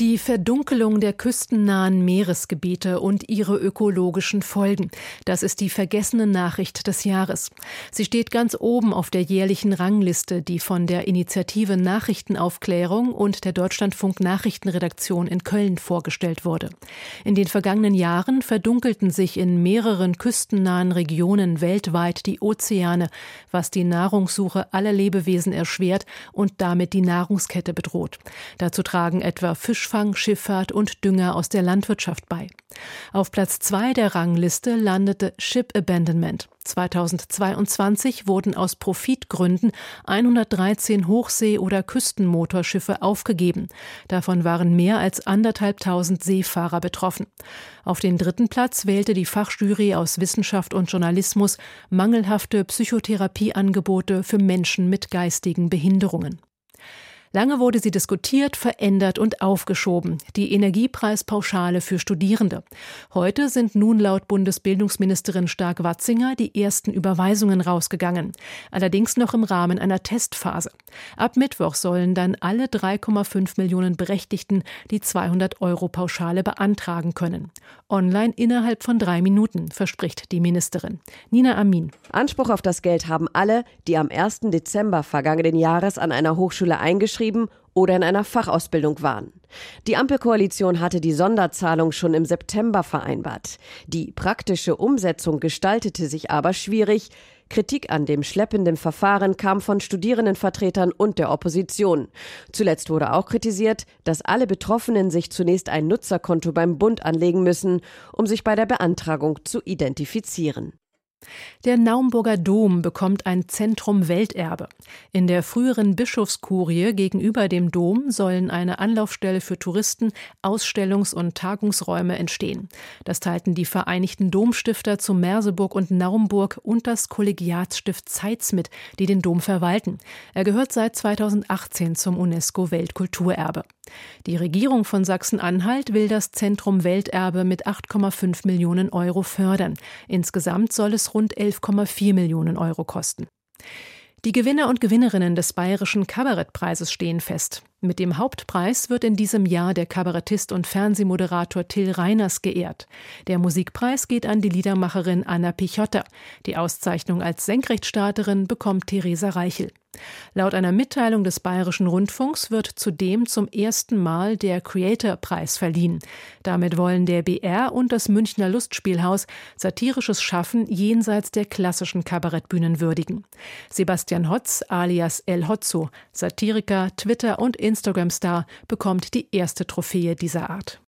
die Verdunkelung der küstennahen Meeresgebiete und ihre ökologischen Folgen. Das ist die vergessene Nachricht des Jahres. Sie steht ganz oben auf der jährlichen Rangliste, die von der Initiative Nachrichtenaufklärung und der Deutschlandfunk Nachrichtenredaktion in Köln vorgestellt wurde. In den vergangenen Jahren verdunkelten sich in mehreren küstennahen Regionen weltweit die Ozeane, was die Nahrungssuche aller Lebewesen erschwert und damit die Nahrungskette bedroht. Dazu tragen etwa Fisch Fischfang, Schifffahrt und Dünger aus der Landwirtschaft bei. Auf Platz zwei der Rangliste landete Ship Abandonment. 2022 wurden aus Profitgründen 113 Hochsee- oder Küstenmotorschiffe aufgegeben. Davon waren mehr als anderthalbtausend Seefahrer betroffen. Auf den dritten Platz wählte die Fachjury aus Wissenschaft und Journalismus mangelhafte Psychotherapieangebote für Menschen mit geistigen Behinderungen. Lange wurde sie diskutiert, verändert und aufgeschoben. Die Energiepreispauschale für Studierende. Heute sind nun laut Bundesbildungsministerin Stark-Watzinger die ersten Überweisungen rausgegangen. Allerdings noch im Rahmen einer Testphase. Ab Mittwoch sollen dann alle 3,5 Millionen Berechtigten die 200 Euro Pauschale beantragen können. Online innerhalb von drei Minuten, verspricht die Ministerin. Nina Amin. Anspruch auf das Geld haben alle, die am 1. Dezember vergangenen Jahres an einer Hochschule eingeschrieben geschrieben oder in einer Fachausbildung waren. Die Ampelkoalition hatte die Sonderzahlung schon im September vereinbart. Die praktische Umsetzung gestaltete sich aber schwierig. Kritik an dem schleppenden Verfahren kam von Studierendenvertretern und der Opposition. Zuletzt wurde auch kritisiert, dass alle Betroffenen sich zunächst ein Nutzerkonto beim Bund anlegen müssen, um sich bei der Beantragung zu identifizieren. Der Naumburger Dom bekommt ein Zentrum Welterbe. In der früheren Bischofskurie gegenüber dem Dom sollen eine Anlaufstelle für Touristen, Ausstellungs- und Tagungsräume entstehen. Das teilten die Vereinigten Domstifter zu Merseburg und Naumburg und das Kollegiatsstift Zeitz mit, die den Dom verwalten. Er gehört seit 2018 zum UNESCO-Weltkulturerbe. Die Regierung von Sachsen-Anhalt will das Zentrum Welterbe mit 8,5 Millionen Euro fördern. Insgesamt soll es rund 11,4 Millionen Euro kosten. Die Gewinner und Gewinnerinnen des Bayerischen Kabarettpreises stehen fest. Mit dem Hauptpreis wird in diesem Jahr der Kabarettist und Fernsehmoderator Till Reiners geehrt. Der Musikpreis geht an die Liedermacherin Anna Pichotta. Die Auszeichnung als Senkrechtstarterin bekommt Theresa Reichel. Laut einer Mitteilung des Bayerischen Rundfunks wird zudem zum ersten Mal der Creator-Preis verliehen. Damit wollen der BR und das Münchner Lustspielhaus satirisches Schaffen jenseits der klassischen Kabarettbühnen würdigen. Sebastian Hotz alias El Hotzo, Satiriker, Twitter und Instagram-Star, bekommt die erste Trophäe dieser Art.